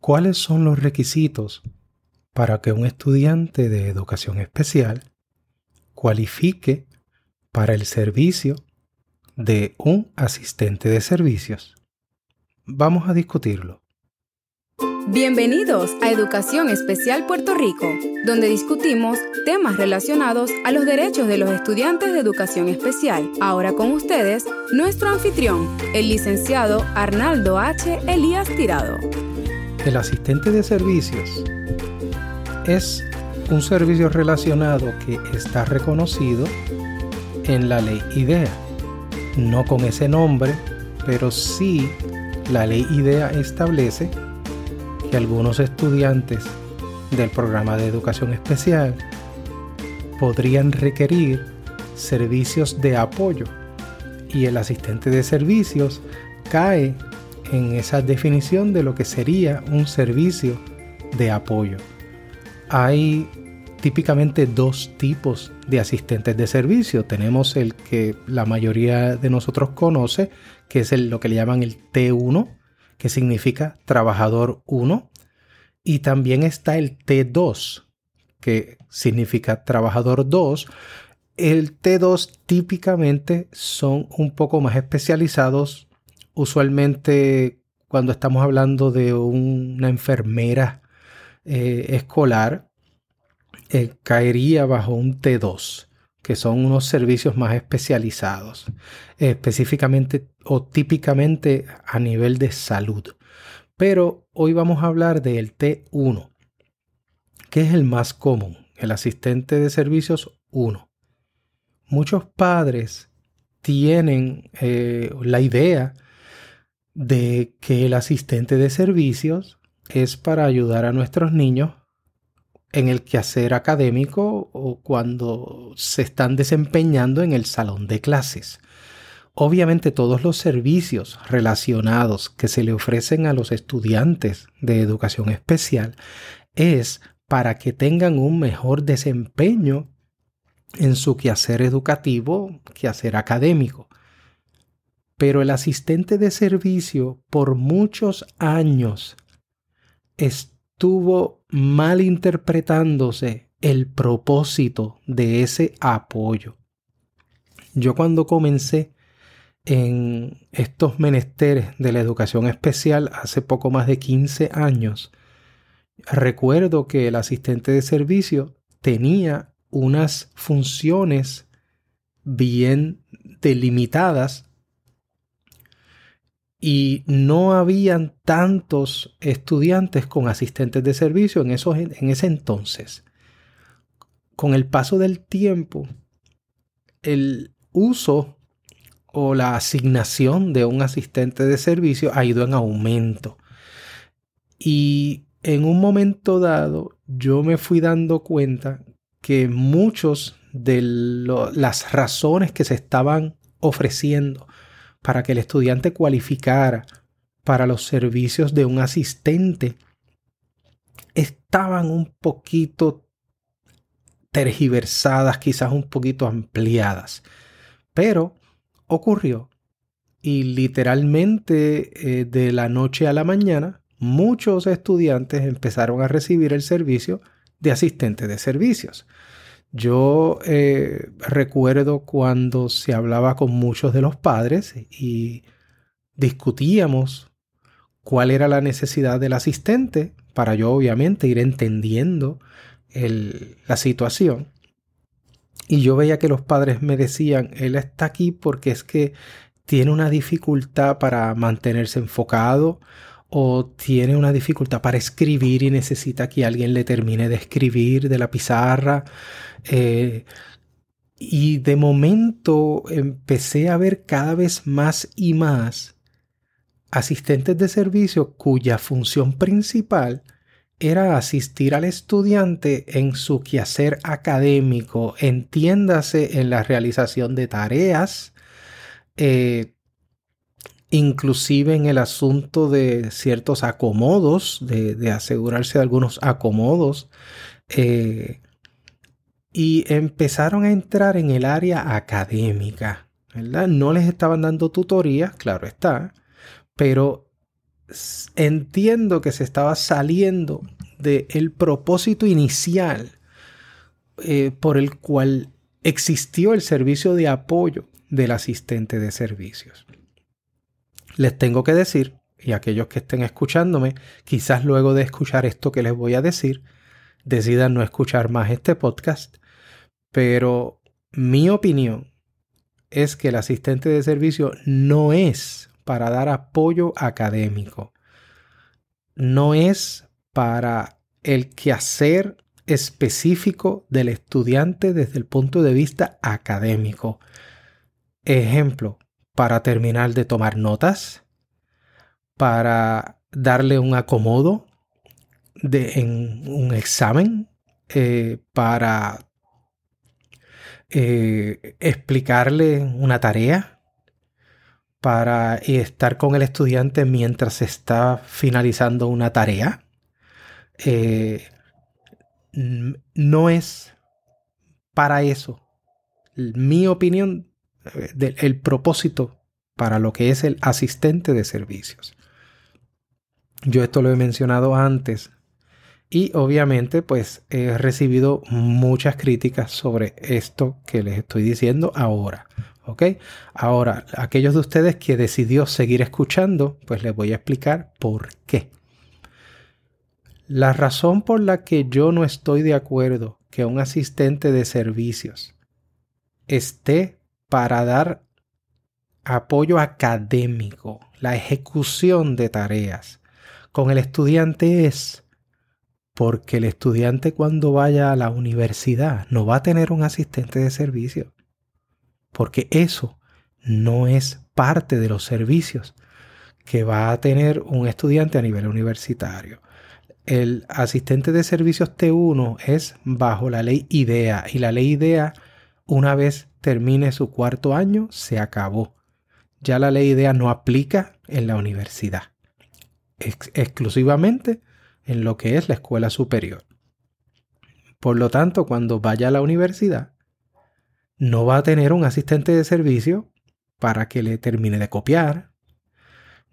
¿Cuáles son los requisitos para que un estudiante de educación especial cualifique para el servicio de un asistente de servicios? Vamos a discutirlo. Bienvenidos a Educación Especial Puerto Rico, donde discutimos temas relacionados a los derechos de los estudiantes de educación especial. Ahora con ustedes, nuestro anfitrión, el licenciado Arnaldo H. Elías Tirado. El asistente de servicios es un servicio relacionado que está reconocido en la ley IDEA. No con ese nombre, pero sí la ley IDEA establece que algunos estudiantes del programa de educación especial podrían requerir servicios de apoyo y el asistente de servicios cae en esa definición de lo que sería un servicio de apoyo. Hay típicamente dos tipos de asistentes de servicio. Tenemos el que la mayoría de nosotros conoce, que es lo que le llaman el T1, que significa trabajador 1, y también está el T2, que significa trabajador 2. El T2 típicamente son un poco más especializados, usualmente cuando estamos hablando de una enfermera eh, escolar, eh, caería bajo un T2 que son unos servicios más especializados, específicamente o típicamente a nivel de salud. Pero hoy vamos a hablar del T1, que es el más común, el asistente de servicios 1. Muchos padres tienen eh, la idea de que el asistente de servicios es para ayudar a nuestros niños en el quehacer académico o cuando se están desempeñando en el salón de clases. Obviamente todos los servicios relacionados que se le ofrecen a los estudiantes de educación especial es para que tengan un mejor desempeño en su quehacer educativo, quehacer académico. Pero el asistente de servicio por muchos años estuvo malinterpretándose el propósito de ese apoyo. Yo cuando comencé en estos menesteres de la educación especial hace poco más de 15 años, recuerdo que el asistente de servicio tenía unas funciones bien delimitadas y no habían tantos estudiantes con asistentes de servicio en, esos, en ese entonces. Con el paso del tiempo, el uso o la asignación de un asistente de servicio ha ido en aumento. Y en un momento dado yo me fui dando cuenta que muchos de las razones que se estaban ofreciendo para que el estudiante cualificara para los servicios de un asistente estaban un poquito tergiversadas, quizás un poquito ampliadas. Pero ocurrió y literalmente eh, de la noche a la mañana muchos estudiantes empezaron a recibir el servicio de asistente de servicios. Yo eh, recuerdo cuando se hablaba con muchos de los padres y discutíamos cuál era la necesidad del asistente para yo obviamente ir entendiendo la situación. Y yo veía que los padres me decían, él está aquí porque es que tiene una dificultad para mantenerse enfocado o tiene una dificultad para escribir y necesita que alguien le termine de escribir de la pizarra. Eh, y de momento empecé a ver cada vez más y más asistentes de servicio cuya función principal era asistir al estudiante en su quehacer académico, entiéndase en la realización de tareas, eh, inclusive en el asunto de ciertos acomodos, de, asegurarse de algunos acomodos, eh, y empezaron a entrar en el área académica, ¿verdad? No les estaban dando tutorías, claro está, pero entiendo que se estaba saliendo del propósito inicial eh, por el cual existió el servicio de apoyo del asistente de servicios. Les tengo que decir, y aquellos que estén escuchándome, quizás luego de escuchar esto que les voy a decir, decidan no escuchar más este podcast, pero mi opinión es que el asistente de servicio no es para dar apoyo académico, no es para el quehacer específico del estudiante desde el punto de vista académico. Ejemplo, para terminar de tomar notas, para darle un acomodo de, en un examen, eh, para eh, explicarle una tarea, para estar con el estudiante mientras está finalizando una tarea. Eh, no es para eso. Mi opinión, el propósito para lo que es el asistente de servicios. Yo esto lo he mencionado antes y obviamente pues he recibido muchas críticas sobre esto que les estoy diciendo ahora. ¿Ok? Ahora, aquellos de ustedes que decidió seguir escuchando, pues les voy a explicar por qué. La razón por la que yo no estoy de acuerdo que un asistente de servicios esté para dar apoyo académico, la ejecución de tareas con el estudiante es porque el estudiante cuando vaya a la universidad no va a tener un asistente de servicio. Porque eso no es parte de los servicios que va a tener un estudiante a nivel universitario. El asistente de servicios T1 es bajo la ley IDEA y la ley IDEA una vez termine su cuarto año se acabó. Ya la ley IDEA no aplica en la universidad. exclusivamente en lo que es la escuela superior. Por lo tanto, cuando vaya a la universidad, no va a tener un asistente de servicio para que le termine de copiar.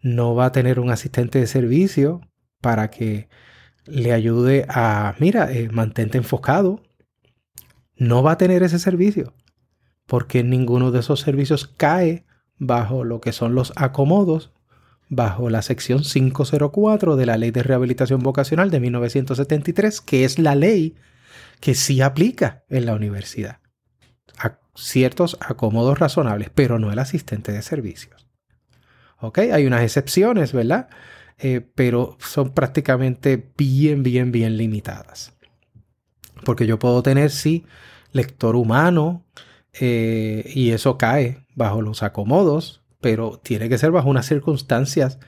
No va a tener un asistente de servicio para que le ayude a, mira, eh, mantente enfocado. No va a tener ese servicio porque ninguno de esos servicios cae bajo lo que son los acomodos bajo la sección 504 de la Ley de Rehabilitación Vocacional de 1973, que es la ley que sí aplica en la universidad. A ciertos acomodos razonables, pero no el asistente de servicios. ¿Ok? Hay unas excepciones, ¿verdad? Eh, pero son prácticamente bien, bien, bien limitadas. Porque yo puedo tener, sí, lector humano, eh, y eso cae bajo los acomodos pero tiene que ser bajo unas circunstancias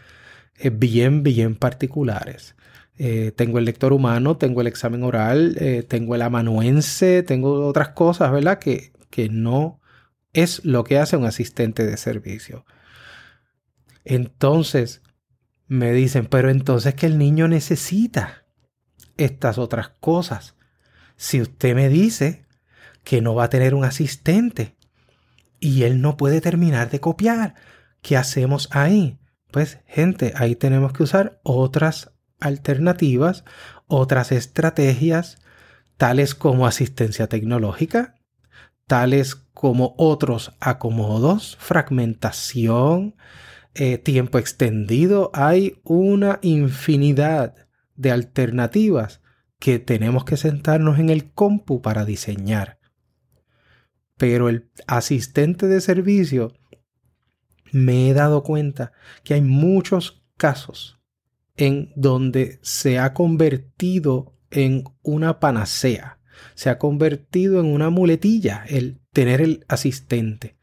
eh, bien, bien particulares. Eh, tengo el lector humano, tengo el examen oral, tengo el amanuense, tengo otras cosas, ¿verdad? Que, que no es lo que hace un asistente de servicio. Entonces, me dicen, pero entonces que el niño necesita estas otras cosas. Si usted me dice que no va a tener un asistente, y él no puede terminar de copiar. ¿Qué hacemos ahí? Pues gente, ahí tenemos que usar otras alternativas, otras estrategias, tales como asistencia tecnológica, tales como otros acomodos, fragmentación, eh, tiempo extendido. Hay una infinidad de alternativas que tenemos que sentarnos en el compu para diseñar pero el asistente de servicio me he dado cuenta que hay muchos casos en donde se ha convertido en una panacea, se ha convertido en una muletilla el tener el asistente.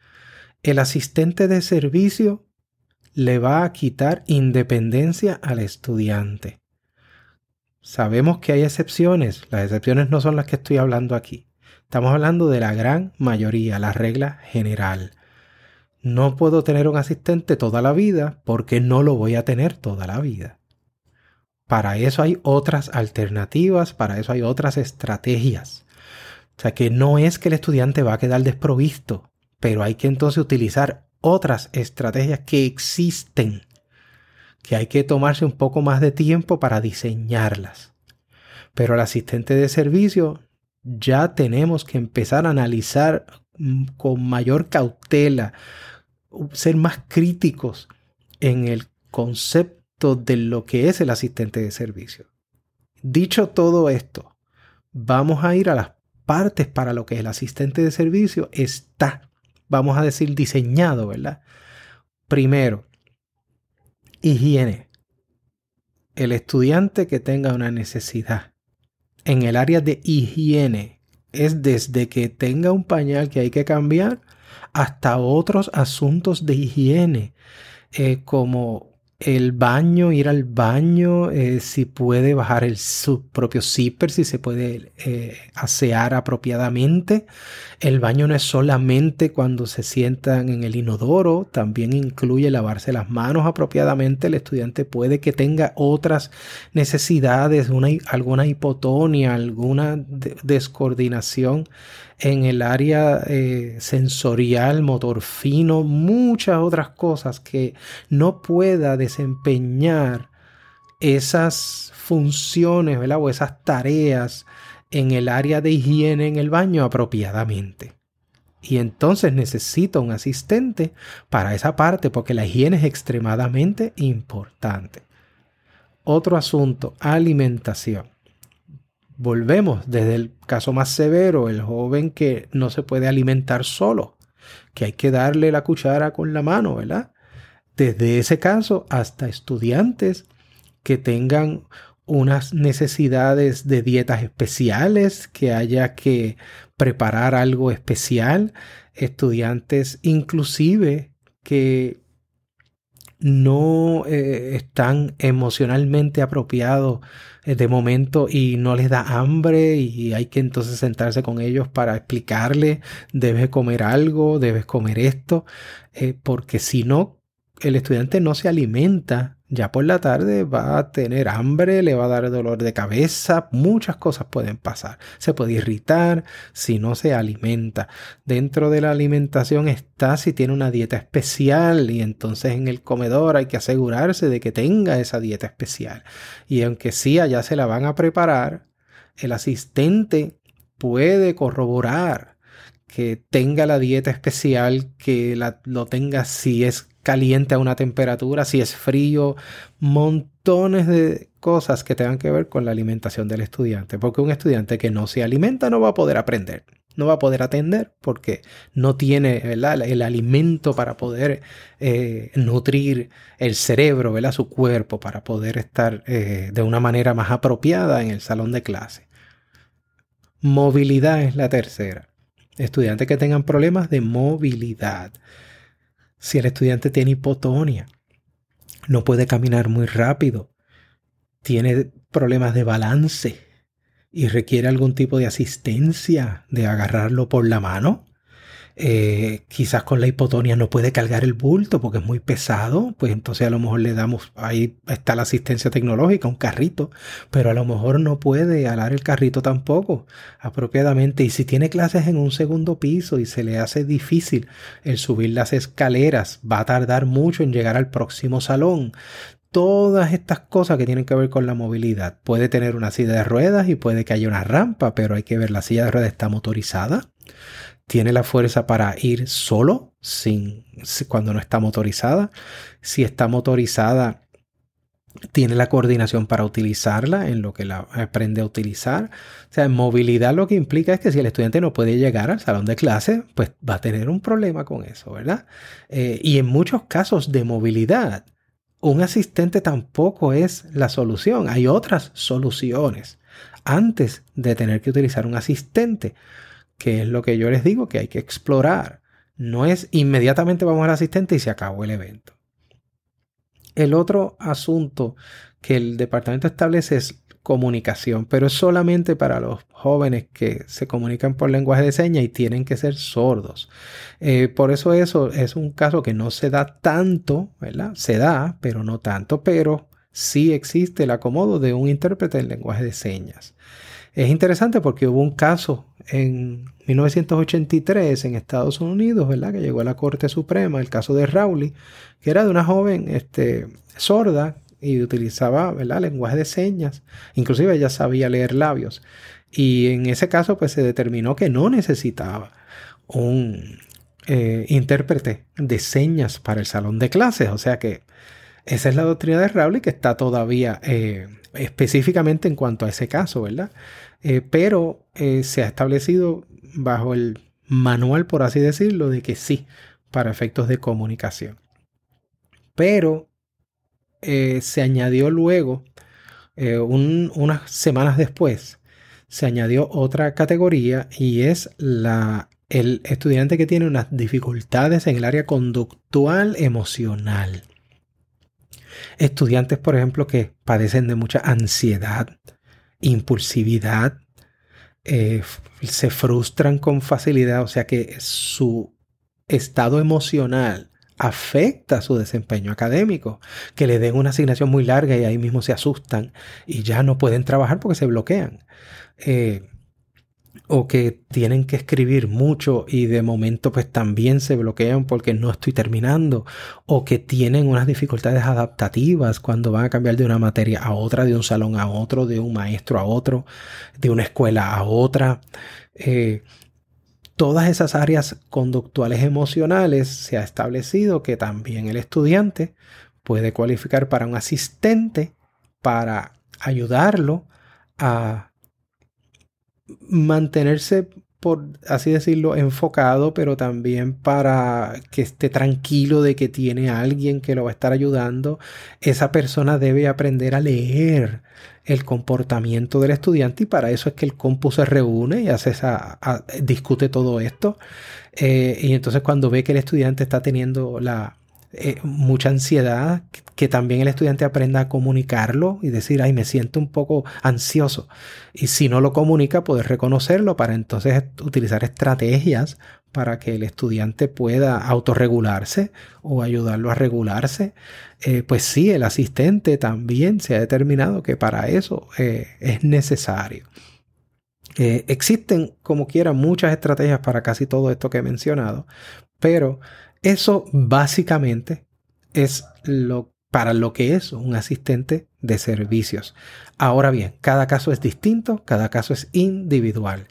El asistente de servicio le va a quitar independencia al estudiante. Sabemos que hay excepciones, las excepciones no son las que estoy hablando aquí. Estamos hablando de la gran mayoría, la regla general. No puedo tener un asistente toda la vida porque no lo voy a tener toda la vida. Para eso hay otras alternativas, para eso hay otras estrategias. O sea que no es que el estudiante va a quedar desprovisto, pero hay que entonces utilizar otras estrategias que existen, que hay que tomarse un poco más de tiempo para diseñarlas. Pero el asistente de servicio ya tenemos que empezar a analizar mm, con mayor cautela, ser más críticos en el concepto de lo que es el asistente de servicio. Dicho todo esto, vamos a ir a las partes para lo que el asistente de servicio está, vamos a decir, diseñado, ¿verdad? Primero, higiene. El estudiante que tenga una necesidad en el área de higiene es desde que tenga un pañal que hay que cambiar hasta otros asuntos de higiene, eh, como el baño, ir al baño, eh, si puede bajar el, su propio zipper, si se puede eh, asear apropiadamente. El baño no es solamente cuando se sientan en el inodoro, también incluye lavarse las manos apropiadamente. El estudiante puede que tenga otras necesidades, una, alguna hipotonia, alguna descoordinación en el área eh, sensorial, motor fino, muchas otras cosas que no pueda desempeñar esas funciones o esas tareas en el área de higiene en el baño apropiadamente. Y entonces necesita un asistente para esa parte porque la higiene es extremadamente importante. Otro asunto, alimentación. Volvemos desde el caso más severo, el joven que no se puede alimentar solo, que hay que darle la cuchara con la mano, ¿verdad? Desde ese caso hasta estudiantes que tengan unas necesidades de dietas especiales, que haya que preparar algo especial, estudiantes inclusive que no eh, están emocionalmente apropiados eh, de momento y no les da hambre y hay que entonces sentarse con ellos para explicarle, debes comer algo, debes comer esto, eh, porque si no, el estudiante no se alimenta ya por la tarde va a tener hambre, le va a dar dolor de cabeza, muchas cosas pueden pasar. Se puede irritar si no se alimenta. Dentro de la alimentación está si tiene una dieta especial y entonces en el comedor hay que asegurarse de que tenga esa dieta especial. Y aunque sí allá se la van a preparar, el asistente puede corroborar que tenga la dieta especial, que la, lo tenga si es caliente a una temperatura, si es frío, montones de cosas que tengan que ver con la alimentación del estudiante, porque un estudiante que no se alimenta no va a poder aprender, no va a poder atender porque no tiene el alimento para poder eh, nutrir el cerebro, ¿verdad? su cuerpo, para poder estar eh, de una manera más apropiada en el salón de clase. Movilidad es la tercera. Estudiantes que tengan problemas de movilidad si el estudiante tiene hipotonia, no puede caminar muy rápido, tiene problemas de balance y requiere algún tipo de asistencia de agarrarlo por la mano, eh, quizás con la hipotonia no puede cargar el bulto porque es muy pesado, pues entonces a lo mejor le damos, ahí está la asistencia tecnológica, un carrito, pero a lo mejor no puede alar el carrito tampoco apropiadamente. Y si tiene clases en un segundo piso y se le hace difícil el subir las escaleras, va a tardar mucho en llegar al próximo salón todas estas cosas que tienen que ver con la movilidad. Puede tener una silla de ruedas y puede que haya una rampa, pero hay que ver, la silla de ruedas está motorizada tiene la fuerza para ir solo sin, cuando no está motorizada. Si está motorizada, tiene la coordinación para utilizarla en lo que la aprende a utilizar. O sea, en movilidad lo que implica es que si el estudiante no puede llegar al salón de clase, pues va a tener un problema con eso, ¿verdad? Eh, y en muchos casos de movilidad, un asistente tampoco es la solución. Hay otras soluciones antes de tener que utilizar un asistente que es lo que yo les digo que hay que explorar. No es inmediatamente vamos al asistente y se acabó el evento. El otro asunto que el departamento establece es comunicación, pero es solamente para los jóvenes que se comunican por lenguaje de señas y tienen que ser sordos. Eh, por eso eso es un caso que no se da tanto, ¿verdad? Se da, pero no tanto, pero sí existe el acomodo de un intérprete en lenguaje de señas. Es interesante porque hubo un caso en 1983 en Estados Unidos, ¿verdad? Que llegó a la Corte Suprema, el caso de Rowley, que era de una joven este, sorda y utilizaba. Lenguaje de señas. Inclusive ella sabía leer labios. Y en ese caso, pues se determinó que no necesitaba un eh, intérprete de señas para el salón de clases. O sea que esa es la doctrina de Rowley que está todavía eh, específicamente en cuanto a ese caso, ¿verdad? Eh, pero se ha establecido bajo el manual, por así decirlo, de que sí, para efectos de comunicación. Pero se añadió luego, unas semanas después, se añadió otra categoría y es la el estudiante que tiene unas dificultades en el área conductual emocional. Estudiantes, por ejemplo, que padecen de mucha ansiedad, impulsividad, eh, se frustran con facilidad, o sea que su estado emocional afecta su desempeño académico, que le den una asignación muy larga y ahí mismo se asustan y ya no pueden trabajar porque se bloquean. Eh, o que tienen que escribir mucho y de momento pues también se bloquean porque no estoy terminando o que tienen unas dificultades adaptativas cuando van a cambiar de una materia a otra, de un salón a otro, de un maestro a otro, de una escuela a otra. Eh, todas esas áreas conductuales emocionales se ha establecido que también el estudiante puede cualificar para un asistente para ayudarlo a mantenerse, por así decirlo, enfocado, pero también para que esté tranquilo de que tiene alguien que lo va a estar ayudando. Esa persona debe aprender a leer el comportamiento del estudiante y para eso es que el compu se reúne y hace esa, discute todo esto. Eh, y entonces cuando ve que el estudiante está teniendo la, eh, mucha ansiedad, que también el estudiante aprenda a comunicarlo y decir, ay, me siento un poco ansioso. Y si no lo comunica, poder reconocerlo para entonces utilizar estrategias para que el estudiante pueda autorregularse o ayudarlo a regularse. Eh, pues sí, el asistente también se ha determinado que para eso eh, es necesario. existen, como quiera, muchas estrategias para casi todo esto que he mencionado, pero eso básicamente es lo, para lo que es un asistente de servicios. Ahora bien, cada caso es distinto, cada caso es individual.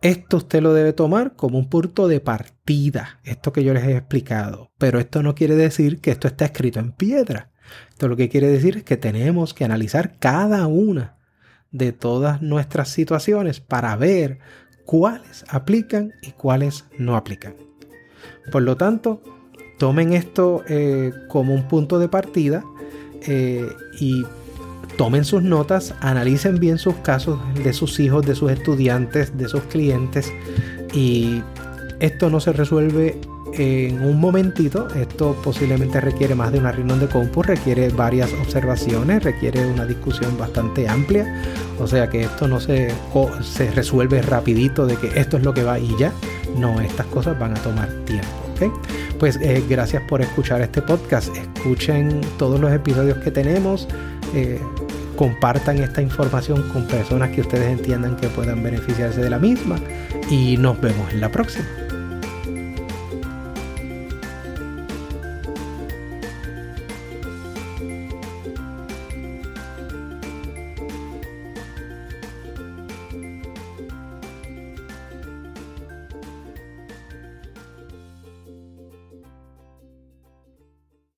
Esto usted lo debe tomar como un punto de partida, esto que yo les he explicado. Pero esto no quiere decir que esto está escrito en piedra. Esto lo que quiere decir es que tenemos que analizar cada una de todas nuestras situaciones para ver cuáles aplican y cuáles no aplican. Por lo tanto, tomen esto eh, como un punto de partida eh, y tomen sus notas, analicen bien sus casos de sus hijos, de sus estudiantes, de sus clientes y esto no se resuelve en un momentito, esto posiblemente requiere más de una reunión de compu, requiere varias observaciones, requiere una discusión bastante amplia, o sea que esto no se, se resuelve rapidito de que esto es lo que va y ya, no, estas cosas van a tomar tiempo. Pues eh, gracias por escuchar este podcast. Escuchen todos los episodios que tenemos. Eh, compartan esta información con personas que ustedes entiendan que puedan beneficiarse de la misma. Y nos vemos en la próxima.